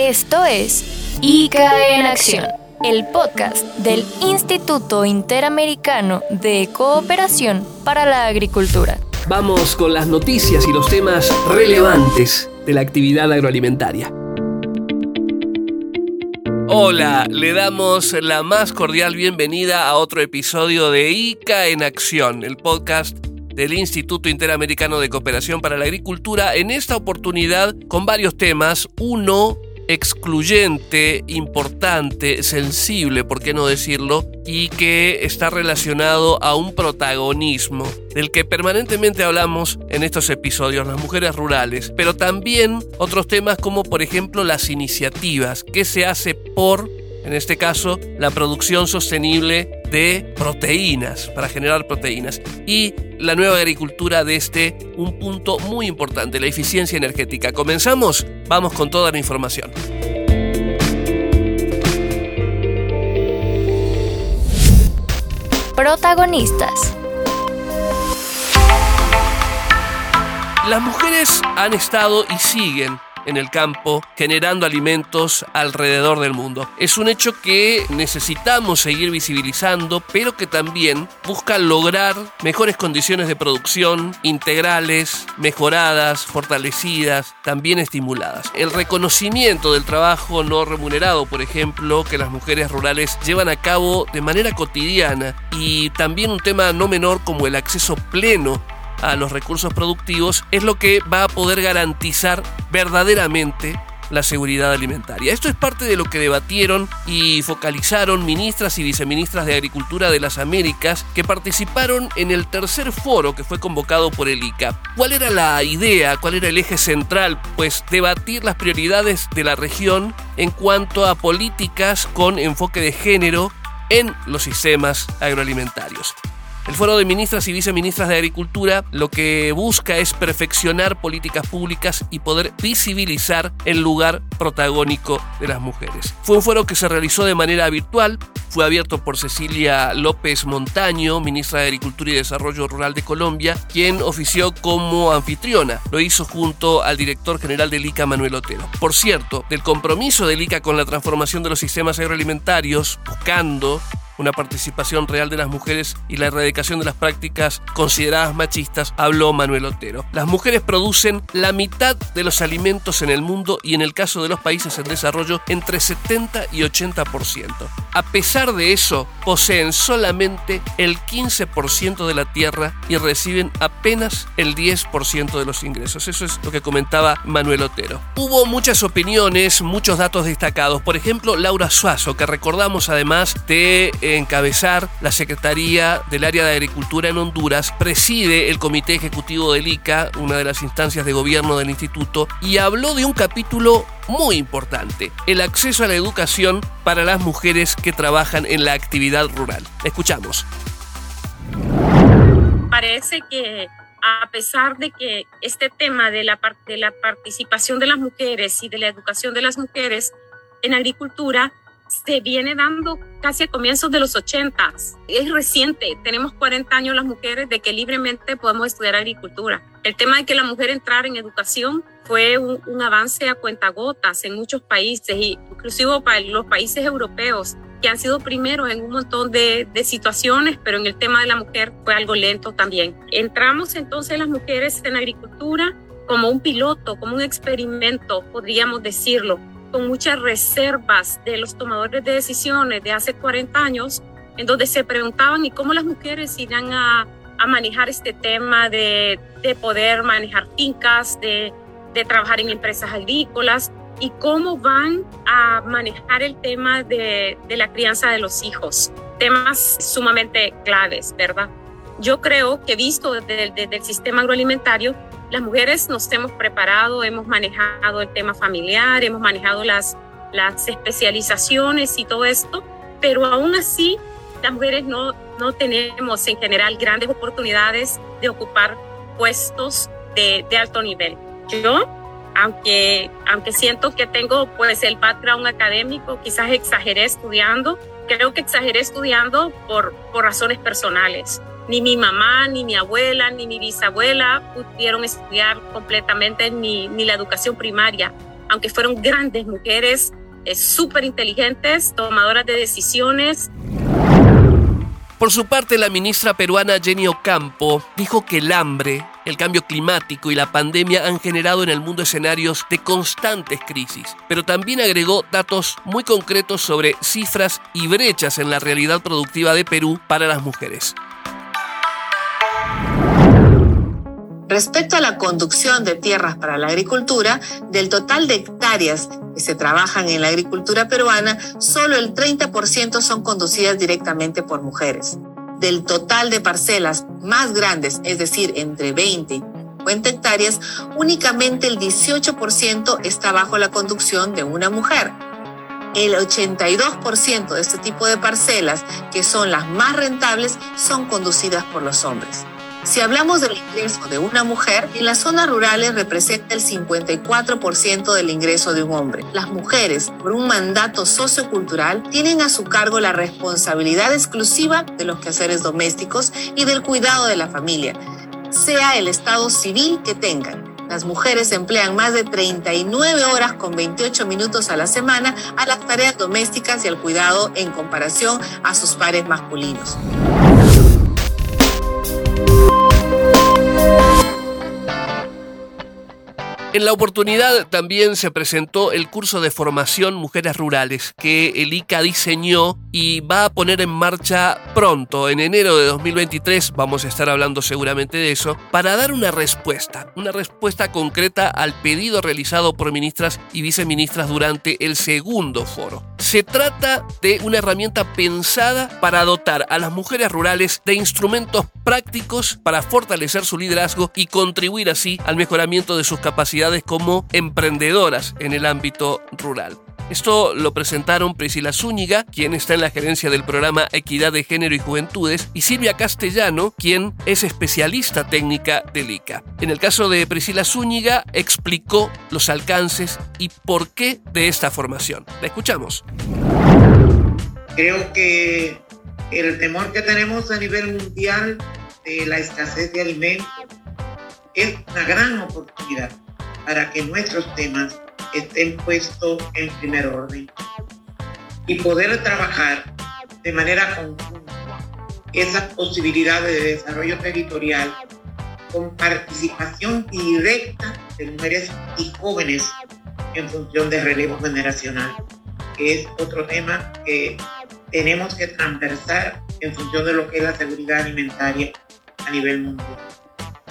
Esto es ICA en Acción, el podcast del Instituto Interamericano de Cooperación para la Agricultura. Vamos con las noticias y los temas relevantes de la actividad agroalimentaria. Hola, le damos la más cordial bienvenida a otro episodio de ICA en Acción, el podcast del Instituto Interamericano de Cooperación para la Agricultura, en esta oportunidad con varios temas. Uno, excluyente, importante, sensible, por qué no decirlo, y que está relacionado a un protagonismo del que permanentemente hablamos en estos episodios, las mujeres rurales, pero también otros temas como por ejemplo las iniciativas, qué se hace por en este caso la producción sostenible de proteínas, para generar proteínas. Y la nueva agricultura de este, un punto muy importante, la eficiencia energética. ¿Comenzamos? Vamos con toda la información. Protagonistas. Las mujeres han estado y siguen en el campo generando alimentos alrededor del mundo. Es un hecho que necesitamos seguir visibilizando, pero que también busca lograr mejores condiciones de producción, integrales, mejoradas, fortalecidas, también estimuladas. El reconocimiento del trabajo no remunerado, por ejemplo, que las mujeres rurales llevan a cabo de manera cotidiana y también un tema no menor como el acceso pleno a los recursos productivos es lo que va a poder garantizar verdaderamente la seguridad alimentaria. Esto es parte de lo que debatieron y focalizaron ministras y viceministras de Agricultura de las Américas que participaron en el tercer foro que fue convocado por el ICA. ¿Cuál era la idea? ¿Cuál era el eje central? Pues debatir las prioridades de la región en cuanto a políticas con enfoque de género en los sistemas agroalimentarios. El Foro de Ministras y Viceministras de Agricultura lo que busca es perfeccionar políticas públicas y poder visibilizar el lugar protagónico de las mujeres. Fue un foro que se realizó de manera virtual, fue abierto por Cecilia López Montaño, ministra de Agricultura y Desarrollo Rural de Colombia, quien ofició como anfitriona. Lo hizo junto al director general del ICA, Manuel Otero. Por cierto, del compromiso del ICA con la transformación de los sistemas agroalimentarios, buscando una participación real de las mujeres y la erradicación de las prácticas consideradas machistas, habló Manuel Otero. Las mujeres producen la mitad de los alimentos en el mundo y en el caso de los países en desarrollo entre 70 y 80%. A pesar de eso, poseen solamente el 15% de la tierra y reciben apenas el 10% de los ingresos. Eso es lo que comentaba Manuel Otero. Hubo muchas opiniones, muchos datos destacados. Por ejemplo, Laura Suazo, que recordamos además de encabezar la Secretaría del Área de Agricultura en Honduras, preside el Comité Ejecutivo del ICA, una de las instancias de gobierno del instituto, y habló de un capítulo muy importante, el acceso a la educación para las mujeres que trabajan en la actividad rural. Escuchamos. Parece que a pesar de que este tema de la, de la participación de las mujeres y de la educación de las mujeres en agricultura se viene dando casi a comienzos de los 80. Es reciente, tenemos 40 años las mujeres de que libremente podemos estudiar agricultura. El tema de que la mujer entrara en educación fue un, avance a cuentagotas en muchos países, inclusive para los países europeos que han sido primeros en un montón de, de, situaciones, pero en el tema de la mujer fue algo lento también. Entramos entonces las mujeres en agricultura como un piloto, como un experimento, podríamos decirlo, con muchas reservas de los tomadores de decisiones de hace 40 años, en donde se preguntaban y cómo las mujeres irán a, a manejar este tema de, de, poder manejar fincas, de, de trabajar en empresas agrícolas y cómo van a manejar el tema de, de la crianza de los hijos. Temas sumamente claves, ¿verdad? Yo creo que visto desde, desde el sistema agroalimentario, las mujeres nos hemos preparado, hemos manejado el tema familiar, hemos manejado las, especializaciones y todo esto, pero aún así las mujeres no, no tenemos en general grandes oportunidades de ocupar puestos de, de alto nivel. Yo, aunque, aunque siento que tengo pues el background académico, quizás exageré estudiando, creo que exageré estudiando por, por razones personales ni mi mamá, ni mi abuela, ni mi bisabuela pudieron estudiar completamente ni, ni la educación primaria. aunque fueron grandes mujeres, eh, súper inteligentes, tomadoras de decisiones. Por su parte, la ministra peruana Jenny Ocampo dijo que el hambre, el cambio climático y la pandemia han generado en el mundo escenarios de constantes crisis, pero también agregó datos muy concretos sobre cifras y brechas en la realidad productiva de Perú para las mujeres. Respecto a la conducción de tierras para la agricultura, del total de hectáreas que se trabajan en la agricultura peruana, solo el 30% son conducidas directamente por mujeres. Del total de parcelas más grandes, es decir, entre 20 y 50 hectáreas, únicamente el 18% está bajo la conducción de una mujer. El 82% de este tipo de parcelas, que son las más rentables, son conducidas por los hombres. Si hablamos del ingreso de una mujer, en las zonas rurales representa el 54% del ingreso de un hombre. Las mujeres, por un mandato sociocultural, tienen a su cargo la responsabilidad exclusiva de los quehaceres domésticos y del cuidado de la familia, sea el estado civil que tengan. Las mujeres emplean más de 39 horas con 28 minutos a la semana a las tareas domésticas y al cuidado en comparación a sus pares masculinos. En la oportunidad también se presentó el curso de formación Mujeres Rurales que el ICA diseñó y va a poner en marcha pronto, en enero de 2023, vamos a estar hablando seguramente de eso, para dar una respuesta, una respuesta concreta al pedido realizado por ministras y viceministras durante el segundo foro. Se trata de una herramienta pensada para dotar a las mujeres rurales de instrumentos prácticos para fortalecer su liderazgo y contribuir así al mejoramiento de sus capacidades como emprendedoras en el ámbito rural. Esto lo presentaron Priscila Zúñiga, quien está en la gerencia del programa Equidad de Género y Juventudes, y Silvia Castellano, quien es especialista técnica del ICA. En el caso de Priscila Zúñiga, explicó los alcances y por qué de esta formación. La escuchamos. Creo que el temor que tenemos a nivel mundial de la escasez de alimentos es una gran oportunidad para que nuestros temas estén puestos en primer orden y poder trabajar de manera conjunta esas posibilidades de desarrollo territorial con participación directa de mujeres y jóvenes en función de relevo generacional, que es otro tema que tenemos que transversar en función de lo que es la seguridad alimentaria a nivel mundial.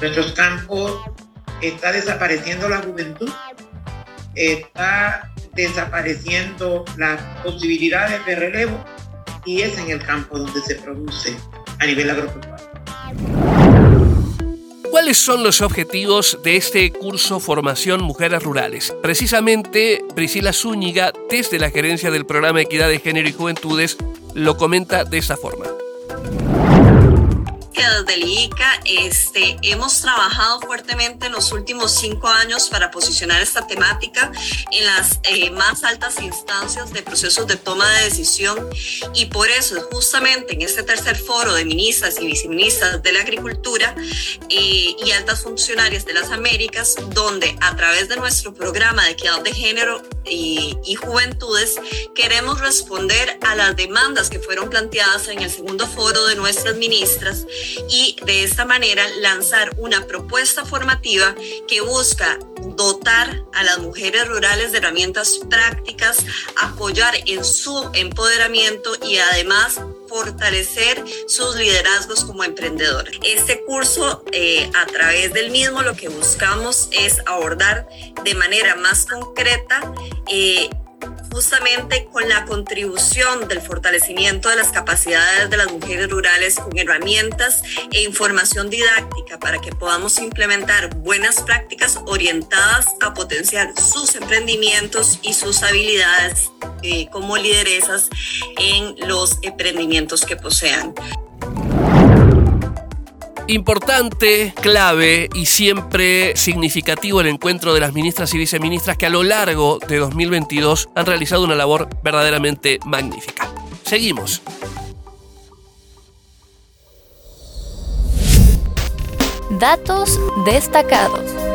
Nuestros campos está desapareciendo la juventud está desapareciendo las posibilidades de relevo y es en el campo donde se produce a nivel agropecuario. ¿Cuáles son los objetivos de este curso Formación Mujeres Rurales? Precisamente Priscila Zúñiga, desde la gerencia del programa Equidad de Género y Juventudes, lo comenta de esta forma desde el ICA este, hemos trabajado fuertemente en los últimos cinco años para posicionar esta temática en las eh, más altas instancias de procesos de toma de decisión. Y por eso justamente en este tercer foro de ministras y viceministras de la agricultura eh, y altas funcionarias de las Américas, donde a través de nuestro programa de equidad de género y, juventudes queremos responder a las demandas que fueron planteadas en el segundo foro de nuestras ministras y de esta manera lanzar una propuesta formativa que busca dotar a las mujeres rurales de herramientas prácticas, apoyar en su empoderamiento y además fortalecer sus liderazgos como emprendedores. Este curso, eh, a través del mismo, lo que buscamos es abordar de manera más concreta eh, justamente con la contribución del fortalecimiento de las capacidades de las mujeres rurales con herramientas e información didáctica para que podamos implementar buenas prácticas orientadas a potenciar sus emprendimientos y sus habilidades eh, como lideresas en los emprendimientos que posean. Importante, clave y siempre significativo el encuentro de las ministras y viceministras que a lo largo de 2022 han realizado una labor verdaderamente magnífica. Seguimos. Datos destacados.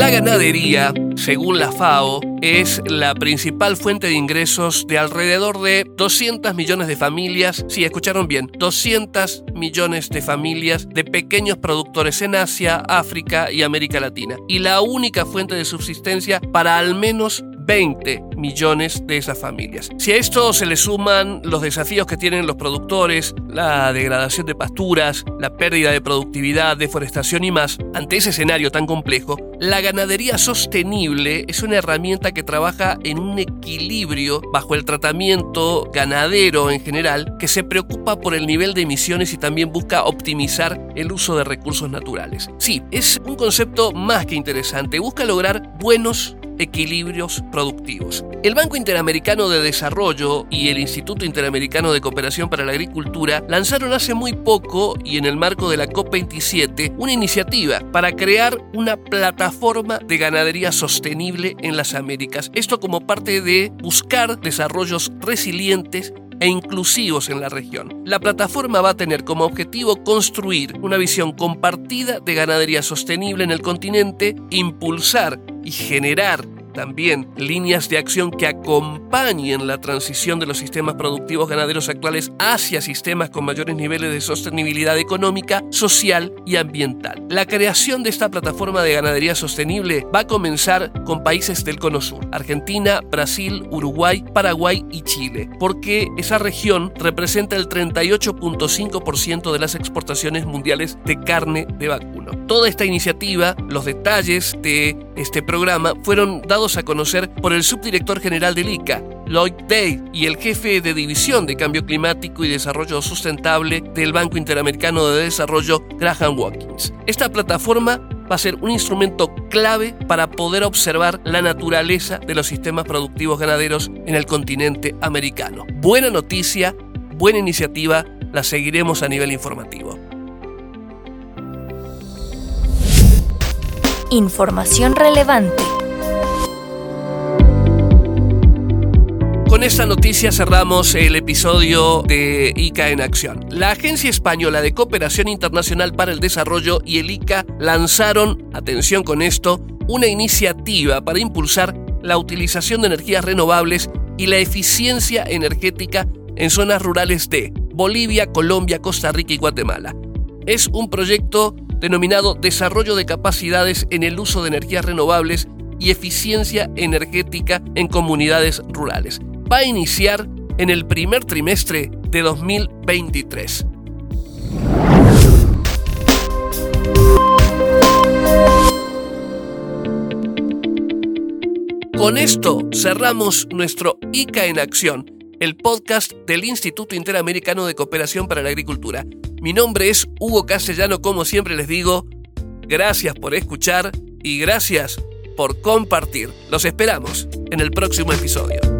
La ganadería, según la FAO, es la principal fuente de ingresos de alrededor de 200 millones de familias, si escucharon bien, 200 millones de familias de pequeños productores en Asia, África y América Latina. Y la única fuente de subsistencia para al menos 20 millones de esas familias. Si a esto se le suman los desafíos que tienen los productores, la degradación de pasturas, la pérdida de productividad, deforestación y más, ante ese escenario tan complejo, la ganadería sostenible es una herramienta que trabaja en un equilibrio bajo el tratamiento ganadero en general, que se preocupa por el nivel de emisiones y también busca optimizar el uso de recursos naturales. Sí, es un concepto más que interesante, busca lograr buenos equilibrios productivos. El Banco Interamericano de Desarrollo y el Instituto Interamericano de Cooperación para la Agricultura lanzaron hace muy poco y en el marco de la COP27 una iniciativa para crear una plataforma de ganadería sostenible en las Américas. Esto como parte de buscar desarrollos resilientes e inclusivos en la región. La plataforma va a tener como objetivo construir una visión compartida de ganadería sostenible en el continente, impulsar y generar también líneas de acción que acompañen la transición de los sistemas productivos ganaderos actuales hacia sistemas con mayores niveles de sostenibilidad económica, social y ambiental. La creación de esta plataforma de ganadería sostenible va a comenzar con países del Cono Sur, Argentina, Brasil, Uruguay, Paraguay y Chile, porque esa región representa el 38.5% de las exportaciones mundiales de carne de vacuno. Toda esta iniciativa, los detalles de este programa fueron a conocer por el subdirector general del ICA, Lloyd Day, y el jefe de división de Cambio Climático y Desarrollo Sustentable del Banco Interamericano de Desarrollo, Graham Watkins. Esta plataforma va a ser un instrumento clave para poder observar la naturaleza de los sistemas productivos ganaderos en el continente americano. Buena noticia, buena iniciativa, la seguiremos a nivel informativo. Información relevante. Con esta noticia cerramos el episodio de ICA en acción. La Agencia Española de Cooperación Internacional para el Desarrollo y el ICA lanzaron, atención con esto, una iniciativa para impulsar la utilización de energías renovables y la eficiencia energética en zonas rurales de Bolivia, Colombia, Costa Rica y Guatemala. Es un proyecto denominado Desarrollo de Capacidades en el Uso de Energías Renovables y Eficiencia Energética en Comunidades Rurales va a iniciar en el primer trimestre de 2023. Con esto cerramos nuestro ICA en acción, el podcast del Instituto Interamericano de Cooperación para la Agricultura. Mi nombre es Hugo Castellano, como siempre les digo, gracias por escuchar y gracias por compartir. Los esperamos en el próximo episodio.